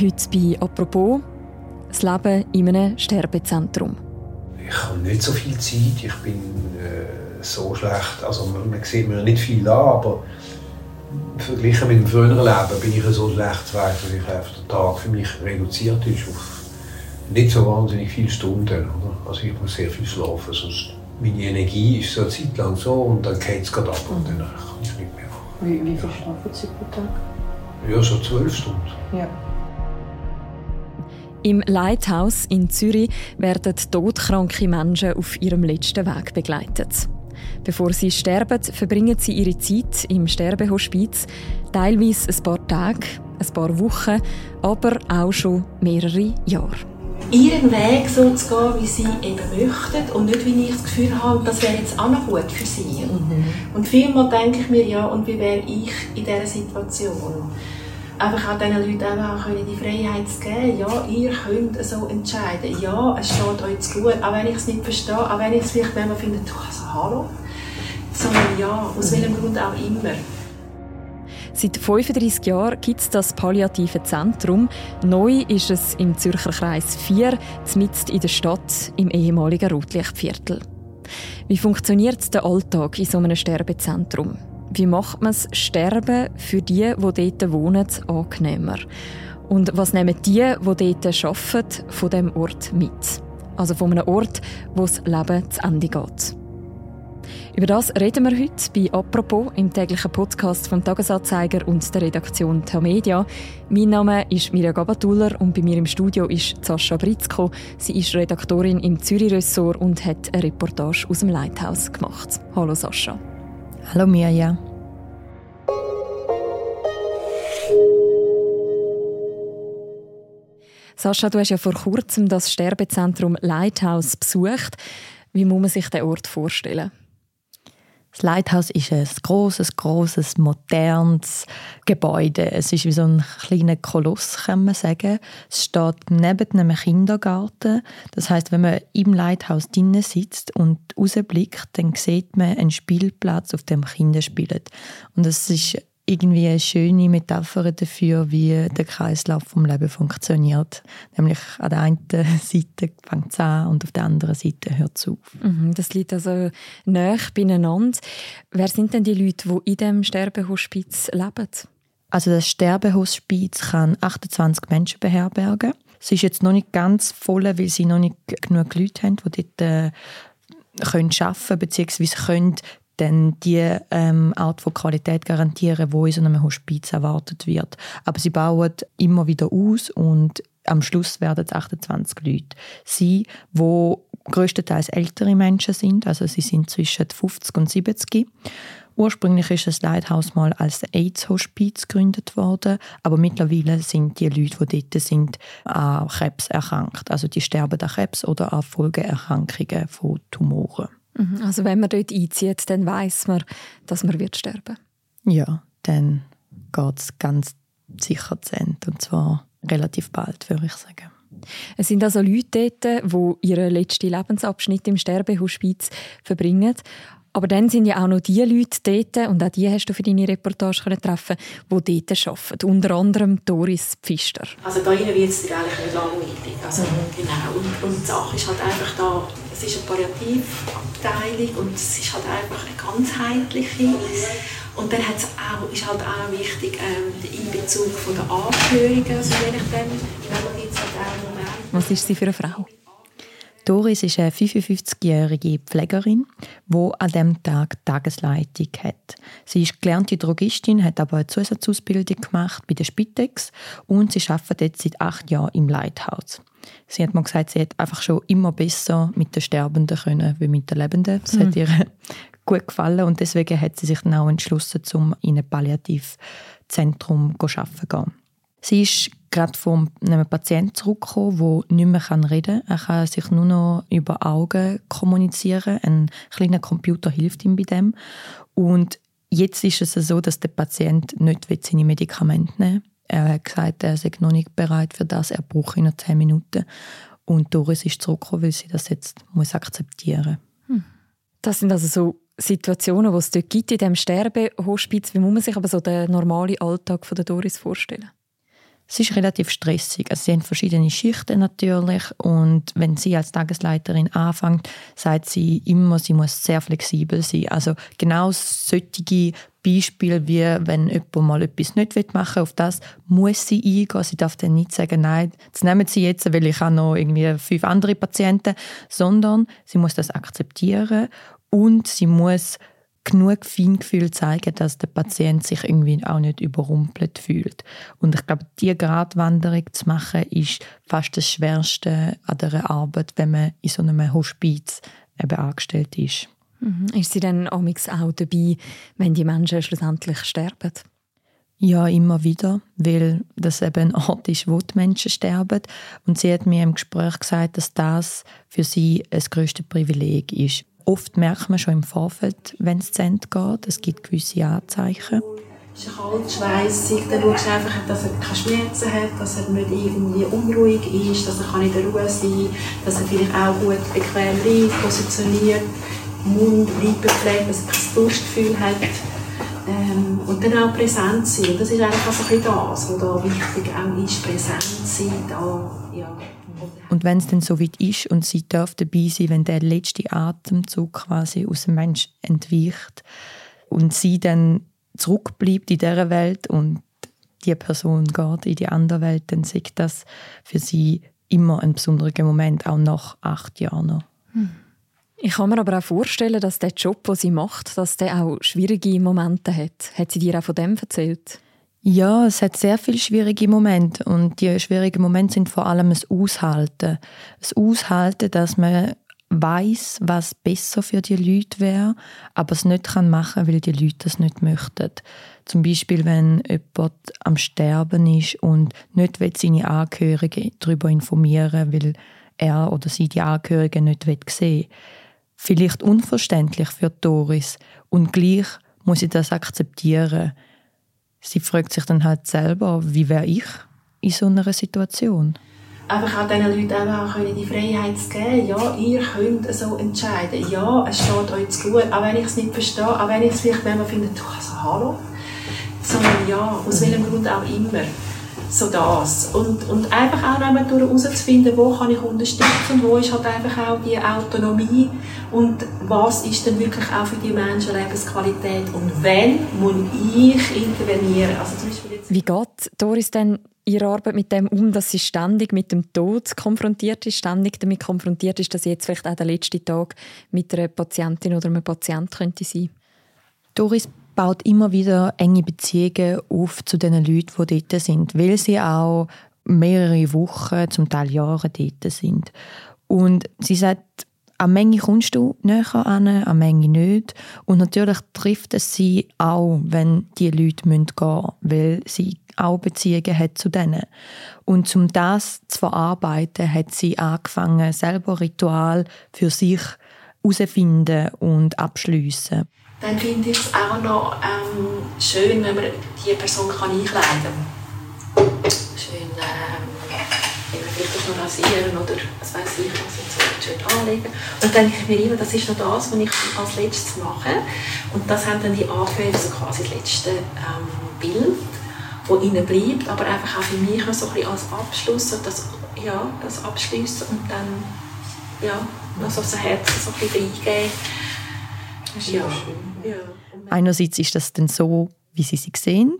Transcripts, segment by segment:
Heute bei «Apropos» das Leben in einem Sterbezentrum. Ich habe nicht so viel Zeit. Ich bin äh, so schlecht. Also man, man sieht mir nicht viel an, aber verglichen mit dem früheren Leben bin ich so schlecht weg, dass ich einfach der Tag für mich reduziert ist auf nicht so wahnsinnig viele Stunden. Oder? Also ich muss sehr viel schlafen, sonst meine Energie ist so eine Zeit lang so und dann geht es gerade ab und dann kann ich nicht mehr. Wie, wie viel schlafen Sie pro Tag? Ja, so zwölf Stunden. Ja. Im Lighthouse in Zürich werden todkranke Menschen auf ihrem letzten Weg begleitet. Bevor sie sterben, verbringen sie ihre Zeit im Sterbehospiz, teilweise ein paar Tage, ein paar Wochen, aber auch schon mehrere Jahre. Ihren Weg so zu gehen, wie sie eben möchten und nicht, wie ich das Gefühl habe, das wäre jetzt auch noch gut für sie. Mhm. Und vielmal denke ich mir, ja, und wie wäre ich in dieser Situation? Einfach auch diesen Leuten auch die Freiheit zu geben. Ja, ihr könnt so entscheiden. Ja, es steht euch zu gut, auch wenn ich es nicht verstehe, auch wenn ich es vielleicht manchmal finde, du, also hallo. Sondern ja, aus welchem Grund auch immer. Seit 35 Jahren gibt es das palliative Zentrum. Neu ist es im Zürcher Kreis 4, mitten in der Stadt, im ehemaligen Rotlichtviertel. Wie funktioniert der Alltag in so einem Sterbezentrum? Wie macht man das Sterben für die, die dort wohnen, angenehmer? Und was nehmen die, die dort arbeiten, von dem Ort mit? Also von einem Ort, wo das Leben zu Ende geht. Über das reden wir heute bei «Apropos» im täglichen Podcast vom Tagesanzeiger und der Redaktion Tamedia. Mein Name ist Mirja Gabatuller und bei mir im Studio ist Sascha Britzko. Sie ist Redaktorin im Zürich-Ressort und hat eine Reportage aus dem Lighthouse gemacht. Hallo Sascha. Hallo Mirja. Sascha, du hast ja vor kurzem das Sterbezentrum Lighthouse besucht. Wie muss man sich den Ort vorstellen? Das Lighthouse ist ein großes, großes, modernes Gebäude. Es ist wie so ein kleiner Koloss, kann man sagen. Es steht neben einem Kindergarten. Das heißt, wenn man im Lighthouse drinnen sitzt und rausblickt, dann sieht man einen Spielplatz, auf dem Kinder spielen. Und es ist irgendwie eine schöne Metapher dafür, wie der Kreislauf vom Leben funktioniert. Nämlich an der einen Seite fängt es an und auf der anderen Seite hört es auf. Mhm, das liegt also nah beieinander. Wer sind denn die Leute, die in diesem Sterbehospiz leben? Also das Sterbehospiz kann 28 Menschen beherbergen. Es ist jetzt noch nicht ganz voll, weil sie noch nicht genug Leute haben, die dort äh, können arbeiten können, beziehungsweise können dann die ähm, Art von Qualität garantieren, wo in so einem Hospiz erwartet wird. Aber sie bauen immer wieder aus und am Schluss werden es 28 Leute sein, wo größtenteils ältere Menschen sind, also sie sind zwischen 50 und 70. Ursprünglich ist das Lighthouse mal als AIDS-Hospiz gegründet worden, aber mittlerweile sind die Leute, die dort sind, an Krebs erkrankt. Also die sterben an Krebs oder an Folgeerkrankungen von Tumoren. Mhm. Also wenn man dort einzieht, dann weiß man, dass man wird sterben. Ja, dann geht es ganz sicher zu Ende. Und zwar relativ bald, würde ich sagen. Es sind also Leute dort, die ihren letzten Lebensabschnitt im Sterbehospiz verbringen. Aber dann sind ja auch noch die Leute dort, und auch die hast du für deine Reportage treffen die dort arbeiten. Unter anderem Doris Pfister. Also da wird es eigentlich nicht langweilig. Also, mhm. genau. Und, und die Sache ist halt einfach da, es ist eine Palliativabteilung und es ist halt einfach eine ganzheitliche. Und dann auch, ist halt auch wichtig ähm, der Einbezug der Angehörigen. Also je nachdem, wenn jetzt halt auch Moment. Was ist sie für eine Frau? Doris ist eine 55-jährige Pflegerin, die an diesem Tag Tagesleitung hat. Sie ist gelernte Drogistin, hat aber eine Zusatzausbildung gemacht bei der Spitex und sie arbeitet jetzt seit acht Jahren im Lighthouse. Sie hat mal gesagt, sie hat einfach schon immer besser mit den Sterbenden können wie mit den Lebenden. Das mhm. hat ihr gut gefallen und deswegen hat sie sich dann auch entschlossen, um in ein Palliativzentrum zu arbeiten. Sie ist gerade von einem Patienten zurückgekommen, der nicht mehr reden kann. Er kann sich nur noch über Augen kommunizieren. Ein kleiner Computer hilft ihm bei dem. Und jetzt ist es so, dass der Patient nicht seine Medikamente nehmen will. Er hat gesagt, er sei noch nicht bereit für das. Er braucht noch zehn Minuten. Und Doris ist zurückgekommen, weil sie das jetzt muss akzeptieren muss. Hm. Das sind also so Situationen, die es dort gibt in diesem Sterbehospiz. Wie muss man sich aber so den normalen Alltag von der Doris vorstellen? Es ist relativ stressig. Also sie haben verschiedene Schichten natürlich und wenn sie als Tagesleiterin anfängt, sagt sie immer, sie muss sehr flexibel sein. Also genau solche Beispiele wie wenn jemand mal etwas nicht machen will, auf das muss sie eingehen. Sie darf dann nicht sagen, nein, das nehmen Sie jetzt, weil ich habe noch irgendwie fünf andere Patienten, sondern sie muss das akzeptieren und sie muss genug Feingefühl zeigen, dass der Patient sich irgendwie auch nicht überrumpelt fühlt. Und ich glaube, diese Gratwanderung zu machen, ist fast das Schwerste an der Arbeit, wenn man in so einem Hospiz eben angestellt ist. Mhm. Ist sie dann auch dabei, wenn die Menschen schlussendlich sterben? Ja, immer wieder, weil das eben ein Ort ist, wo die Menschen sterben. Und sie hat mir im Gespräch gesagt, dass das für sie das größte Privileg ist. Oft merkt man schon im Vorfeld, wenn es zu Ende geht. Es gibt gewisse Anzeichen. Es ist kalt, schweissig, dann schaust du einfach, dass er keine Schmerzen hat, dass er nicht irgendwie unruhig ist, dass er in der Ruhe sein kann, dass er vielleicht auch gut bequem liegt, positioniert, Mund, Lippen pflegt, dass er kein Durstgefühl hat. Ähm, und dann auch präsent sein. Das ist einfach so ein das, was da wichtig auch ist, präsent sein, da, ja. Und wenn es dann so weit ist und sie darf dabei sein, wenn der letzte Atemzug quasi aus dem Mensch entweicht und sie dann zurückbleibt in dieser Welt und die Person geht in die andere Welt, dann sieht das für sie immer ein besonderer Moment, auch nach acht Jahren noch. Hm. Ich kann mir aber auch vorstellen, dass der Job, den sie macht, dass der auch schwierige Momente hat. Hat sie dir auch von dem erzählt? Ja, es hat sehr viele schwierige Momente und die schwierigen Momente sind vor allem das Aushalten. Das Aushalten, dass man weiß, was besser für die Leute wäre, aber es nicht kann machen, weil die Leute das nicht möchten. Zum Beispiel, wenn jemand am Sterben ist und nicht seine Angehörigen darüber informieren will, weil er oder sie die Angehörigen nicht sehen will. Vielleicht unverständlich für Doris und gleich muss sie das akzeptieren sie fragt sich dann halt selber, wie wäre ich in so einer Situation? Einfach auch diesen Leuten auch die Freiheit zu geben. Ja, ihr könnt so entscheiden. Ja, es steht euch zu gut, auch wenn ich es nicht verstehe, auch wenn ich es vielleicht manchmal finde, du, also hallo. Sondern ja, aus welchem Grund auch immer so das. Und, und einfach auch noch herauszufinden, wo kann ich unterstützen und wo ist halt einfach auch die Autonomie und was ist denn wirklich auch für die Menschen Lebensqualität und wenn muss ich intervenieren. Also zum Beispiel jetzt Wie geht Doris denn ihre Arbeit mit dem um, dass sie ständig mit dem Tod konfrontiert ist, ständig damit konfrontiert ist, dass jetzt vielleicht auch der letzte Tag mit einer Patientin oder einem Patient könnte sein? Doris baut immer wieder enge Beziehungen auf zu den Leuten, die dort sind, weil sie auch mehrere Wochen, zum Teil Jahre dort sind. Und sie sagt, an Menge kommst du näher an, an Menge nicht. Und natürlich trifft es sie auch, wenn die Leute gehen müssen, weil sie auch Beziehungen hat zu denen. Und um das zu verarbeiten, hat sie angefangen, selber Ritual für sich herausfinden und abschliessen dann finde ich es auch noch ähm, schön, wenn man diese Person kann einkleiden kann. Schön ähm, vielleicht noch rasieren oder was weiß ich, was jetzt so schön anlegen. Und dann denke ich mir immer, das ist noch das, was ich als letztes mache. Und das haben dann die Angehörigen so quasi das letzte ähm, Bild, das ihnen bleibt, aber einfach auch für mich so ein bisschen als Abschluss, das, ja, das Abschließen und dann ja, noch so ein Herz so ein bisschen reingeben. Ja. ja. Einerseits ist das dann so, wie sie sie sehen,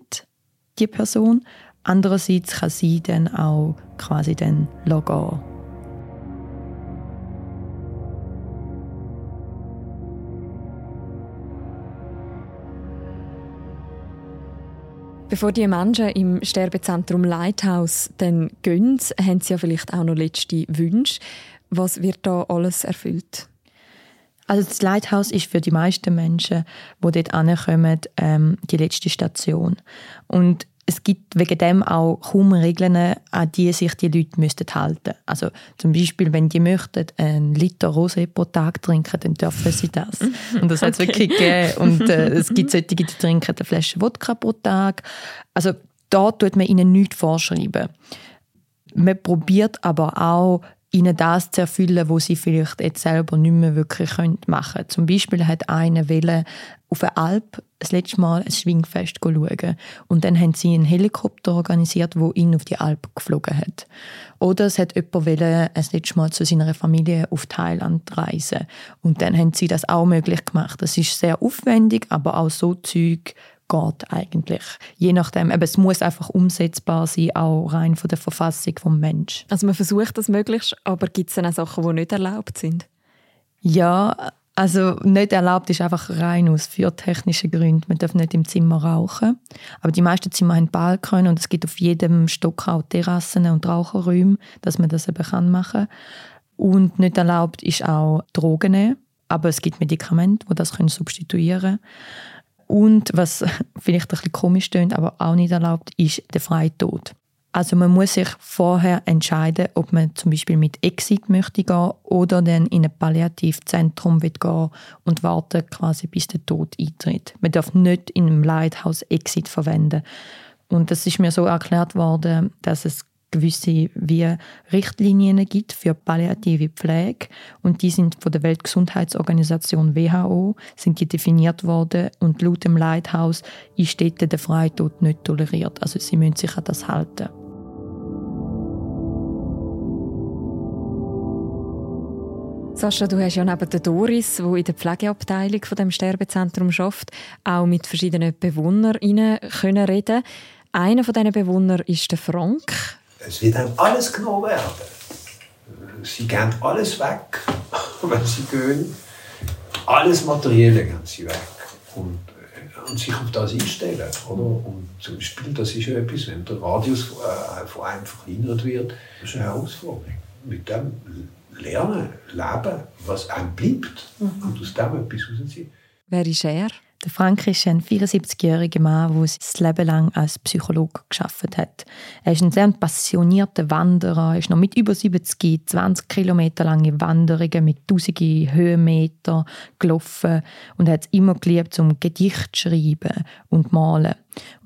die Person. Andererseits kann sie dann auch quasi dann gehen. Bevor die Menschen im Sterbezentrum Lighthouse dann gehen, haben sie ja vielleicht auch noch letzte Wünsche. Was wird da alles erfüllt? Also das Lighthouse ist für die meisten Menschen, die dort ankommen, ähm, die letzte Station. Und es gibt wegen dem auch kaum Regeln, an die sich die Leute müssten halten Also zum Beispiel, wenn die möchten einen Liter Rosé pro Tag trinken, dann dürfen sie das. Und das hat es wirklich gegeben. Und äh, es gibt solche, die trinken eine Flasche Wodka pro Tag. Also da tut man ihnen nichts vorschreiben. Man probiert aber auch ihnen das zu erfüllen, was sie vielleicht jetzt selber nicht mehr wirklich machen können. Zum Beispiel hat einer Wille auf der Alp das letzte Mal ein Schwingfest schauen. Und dann haben sie einen Helikopter organisiert, wo ihn auf die Alp geflogen hat. Oder es hat jemand wollen, das letzte Mal zu seiner Familie auf Thailand reisen. Und dann haben sie das auch möglich gemacht. Das ist sehr aufwendig, aber auch so Zeug geht eigentlich. Je nachdem, aber es muss einfach umsetzbar sein, auch rein von der Verfassung des Menschen. Also man versucht das möglichst, aber gibt es dann auch Sachen, die nicht erlaubt sind? Ja, also nicht erlaubt ist einfach rein aus fürtechnischen Gründen. Man darf nicht im Zimmer rauchen. Aber die meisten Zimmer haben Balkon und es gibt auf jedem Stock auch Terrassen und Raucherräume, dass man das eben kann machen Und nicht erlaubt ist auch Drogen nehmen. Aber es gibt Medikamente, die das können substituieren können. Und was vielleicht ein bisschen komisch klingt, aber auch nicht erlaubt, ist der Freitod. Also man muss sich vorher entscheiden, ob man zum Beispiel mit Exit möchte gehen oder dann in ein Palliativzentrum wird gehen und warten quasi bis der Tod eintritt. Man darf nicht in einem Lighthouse Exit verwenden. Und das ist mir so erklärt worden, dass es gewisse wie Richtlinien gibt für palliative Pflege und die sind von der Weltgesundheitsorganisation WHO sind die definiert worden und laut dem Lighthouse ist dort der Freitod nicht toleriert. Also sie müssen sich an das halten. Sascha, du hast ja neben der Doris, die in der Pflegeabteilung von dem Sterbezentrum schafft, auch mit verschiedenen BewohnerInnen können reden. Einer von diesen Bewohnern ist der Frank. Es wird einem alles genommen werden. Sie gehen alles weg, wenn sie gehen. Alles Materielle gehen sie weg. Und, äh, und sich auf das einstellen. Oder? Und zum Beispiel, das ist ja etwas, wenn der Radius äh, von einem verkleinert wird, das ist eine Herausforderung. Mit dem lernen, leben, was einem bleibt mhm. und aus dem etwas rausziehen. Wer ist er? Der Frank ist ein 74-jähriger Mann, der sein Leben lang als Psychologe geschafft hat. Er ist ein sehr passionierter Wanderer, ist noch mit über 70 20 Kilometer lange Wanderungen mit tausenden Höhenmeter gelaufen und hat es immer geliebt, zum Gedicht zu schreiben und malen.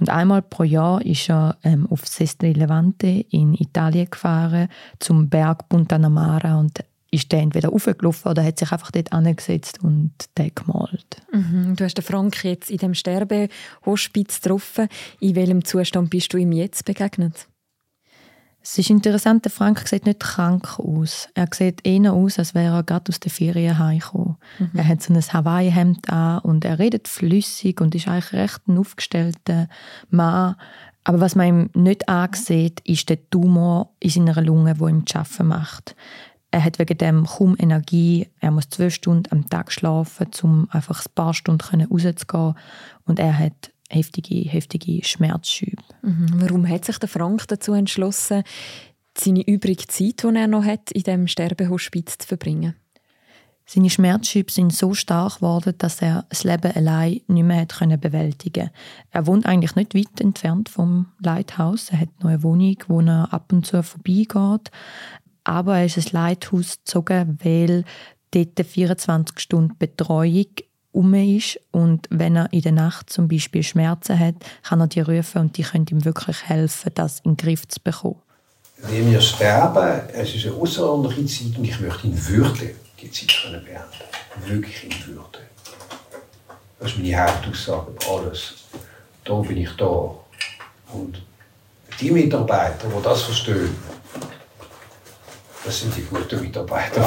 Und einmal pro Jahr ist er ähm, auf Sestri Levante in Italien gefahren, zum Berg Punta Namara und ist der entweder aufgelaufen oder hat sich einfach dort angesetzt und den gemalt. Mhm. Du hast den Frank jetzt in dem Sterbehospiz getroffen. In welchem Zustand bist du ihm jetzt begegnet? Es ist interessant, der Frank sieht nicht krank aus. Er sieht eher aus, als wäre er gerade aus der Ferien heimgekommen. Mhm. Er hat so ein Hawaii-Hemd an und er redet flüssig und ist eigentlich recht ein aufgestellter Mann. Aber was man ihm nicht ansieht, ist der Tumor in seiner Lunge, der ihm zu arbeiten macht. Er hat wegen dem kaum Energie. Er muss zwölf Stunden am Tag schlafen, um einfach ein paar Stunden rauszugehen. Und er hat heftige, heftige Schmerzschübe. Mhm. Warum hat sich der Frank dazu entschlossen, seine übrige Zeit, die er noch hat, in dem Sterbehospiz zu verbringen? Seine Schmerzschübe sind so stark geworden, dass er das Leben allein nicht mehr bewältigen konnte. Er wohnt eigentlich nicht weit entfernt vom Lighthouse. Er hat noch eine Wohnung, wo er ab und zu vorbeigeht aber er ist ins Leithaus gezogen, weil dort 24 Stunden Betreuung um ist und wenn er in der Nacht zum Beispiel Schmerzen hat, kann er die rufen und die können ihm wirklich helfen, das in den Griff zu bekommen. Wenn wir sterben, es ist eine außerordentliche Zeit und ich möchte in Würde die Zeit können beenden. Wirklich in Würde. Das ist meine Hauptaussage alles. Da bin ich da. Und die Mitarbeiter, die das verstehen, das sind die guten Mitarbeiter.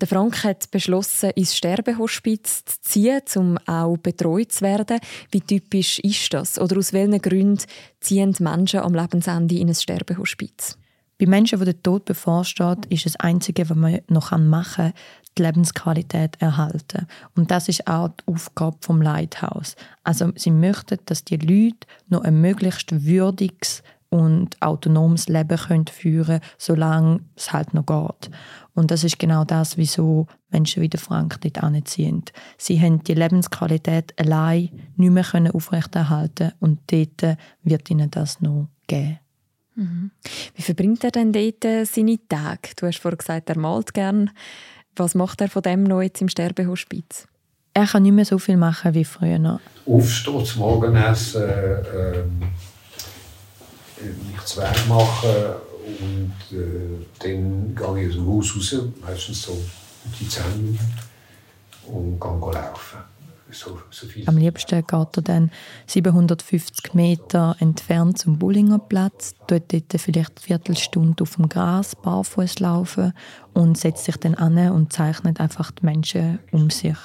Der Frank hat beschlossen, ins Sterbehospiz zu ziehen, um auch betreut zu werden. Wie typisch ist das? Oder aus welchen Gründen ziehen Menschen am Lebensende in ein Sterbehospiz? Bei Menschen, die der Tod bevorsteht, ist das Einzige, was man noch machen kann, die Lebensqualität erhalten. Und das ist auch die Aufgabe vom Lighthouse. Also sie möchten, dass die Leute noch ein möglichst würdiges und autonomes Leben können führen solange es halt noch geht. Und das ist genau das, wieso Menschen wie der Frank dort anziehen. Sie haben die Lebensqualität allein nicht mehr können aufrechterhalten und dort wird ihnen das noch geben. Mhm. Wie verbringt er denn dort äh, seine Tage? Du hast vorhin gesagt, er malt gern. Was macht er von dem noch jetzt im Sterbehospiz? Er kann nicht mehr so viel machen wie früher. Aufstehen, Morgenessen, äh, nichts wegmachen und äh, dann gehe ich aus dem Haus raus, meistens so die 10 Minuten, und gehe laufen. So, so Am liebsten geht er dann 750 Meter entfernt zum Bullingerplatz, dort, dort vielleicht eine Viertelstunde auf dem Gras barfuß laufen und setzt sich dann an und zeichnet einfach die Menschen um sich.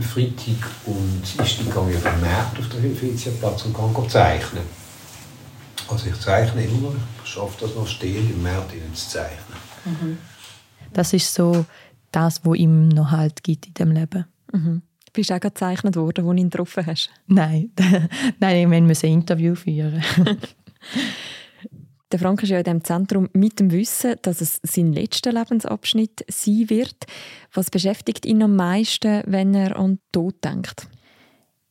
Freitag und ich gehe ich vermehrt auf den Helvetiaplatz und kann zeichnen. Also ich zeichne immer, ich schaffe das noch stehen, im März zu zeichnen. Mhm. Das ist so das, was ihm noch Halt gibt in dem Leben. Mhm. Bist du auch gezeichnet worden, als du ihn getroffen hast? Nein, Nein ich musste ein Interview führen. Der Frank ist ja in diesem Zentrum mit dem Wissen, dass es sein letzter Lebensabschnitt sein wird. Was beschäftigt ihn am meisten, wenn er an den Tod denkt?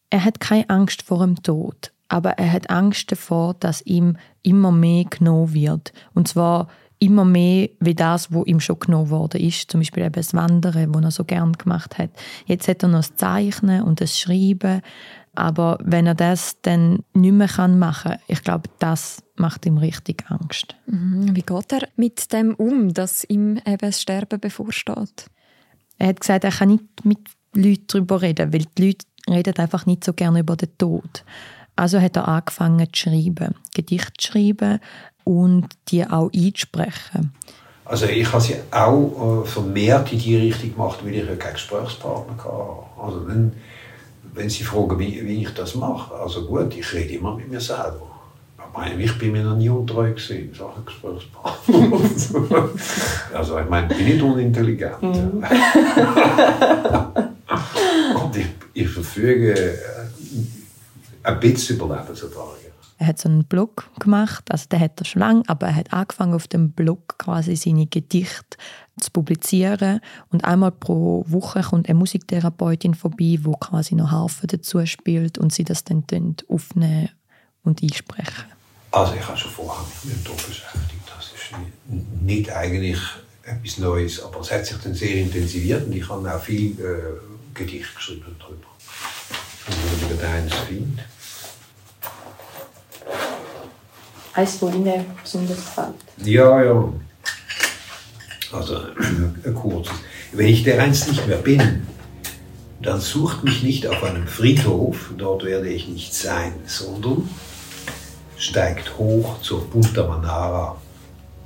Er hat keine Angst vor dem Tod, aber er hat Angst davor, dass ihm immer mehr genommen wird. Und zwar immer mehr wie das, wo ihm schon genommen worden ist. Zum Beispiel eben das Wandern, das er so gern gemacht hat. Jetzt hat er noch das Zeichnen und das Schreiben. Aber wenn er das dann nicht mehr machen kann, ich glaube, das macht ihm richtig Angst. Mhm. Wie geht er mit dem um, dass ihm eben das Sterben bevorsteht? Er hat gesagt, er kann nicht mit Leuten darüber reden, weil die Leute reden einfach nicht so gerne über den Tod. Also hat er angefangen zu schreiben, Gedichte zu schreiben, und die auch einzusprechen. Also ich habe sie auch äh, vermehrt in die Richtung gemacht, weil ich ja keinen Gesprächspartner hatte. Also wenn, wenn Sie fragen, wie, wie, ich das mache, also gut, ich rede immer mit mir selber. Ich bin mir noch nie untreu gewesen, Sachen Gesprächspartner. also ich meine, ich bin nicht unintelligent. Mhm. und ich, ich verfüge äh, ein bisschen über Lebenserfahrung. Er hat so einen Blog gemacht, also der hat er schon lange, aber er hat angefangen auf dem Blog quasi seine Gedichte zu publizieren und einmal pro Woche kommt eine Musiktherapeutin vorbei, wo quasi noch Harfe dazu spielt und sie das dann aufnehmen und einsprechen. Also ich habe schon vorher mich mit dem Tod beschäftigt. Das ist nicht eigentlich etwas Neues, aber es hat sich dann sehr intensiviert und ich habe auch viel äh, Gedicht geschrieben darüber. Und wenn ich wieder eins finde. Eins, das Ihnen besonders gefällt? Ja, ja. Also ein kurzes. Wenn ich der einst nicht mehr bin, dann sucht mich nicht auf einem Friedhof, dort werde ich nicht sein, sondern steigt hoch zur Punta Manara.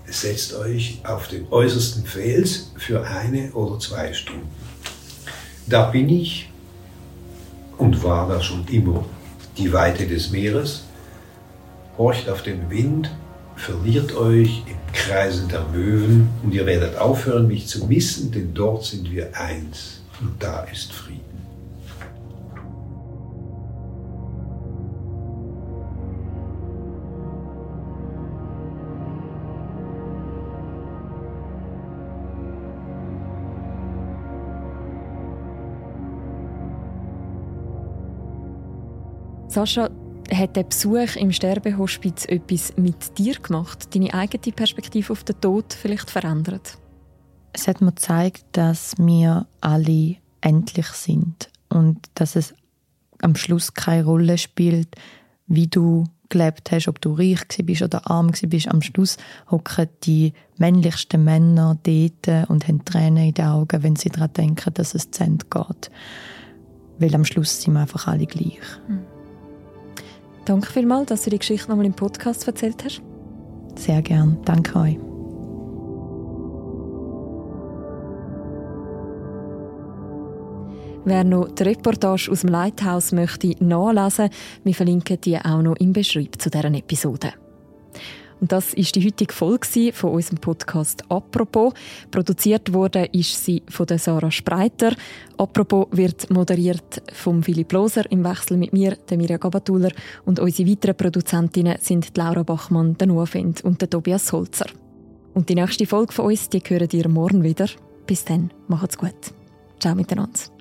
Setzt euch auf den äußersten Fels für eine oder zwei Stunden. Da bin ich und war da schon immer. Die Weite des Meeres, horcht auf den Wind, verliert euch im Kreisen der Möwen und ihr werdet aufhören, mich zu missen, denn dort sind wir eins und da ist Frieden. Sascha, hat der Besuch im Sterbehospiz etwas mit dir gemacht? Deine eigene Perspektive auf den Tod vielleicht verändert? Es hat mir gezeigt, dass wir alle endlich sind und dass es am Schluss keine Rolle spielt, wie du gelebt hast, ob du reich bist oder arm bist. Am Schluss hocken die männlichsten Männer dort und haben Tränen in den Augen, wenn sie daran denken, dass es zu Ende geht. Weil am Schluss sind wir einfach alle gleich. Mhm. Danke vielmals, dass du die Geschichte nochmal im Podcast erzählt hast. Sehr gern. Danke euch. Wer noch die Reportage aus dem Lighthouse möchte nachlesen, wir verlinken die auch noch im Beschreib zu deren Episode. Und das ist die heutige Folge von unserem Podcast «Apropos». Produziert wurde ist sie von Sarah Spreiter. «Apropos» wird moderiert von Philipp Loser im Wechsel mit mir, der Mirja Gabatuller. Und unsere weiteren Produzentinnen sind Laura Bachmann, der Noah Fendt und der Tobias Holzer. Und die nächste Folge von uns, die hören ihr morgen wieder. Bis dann, macht's gut. Ciao miteinander.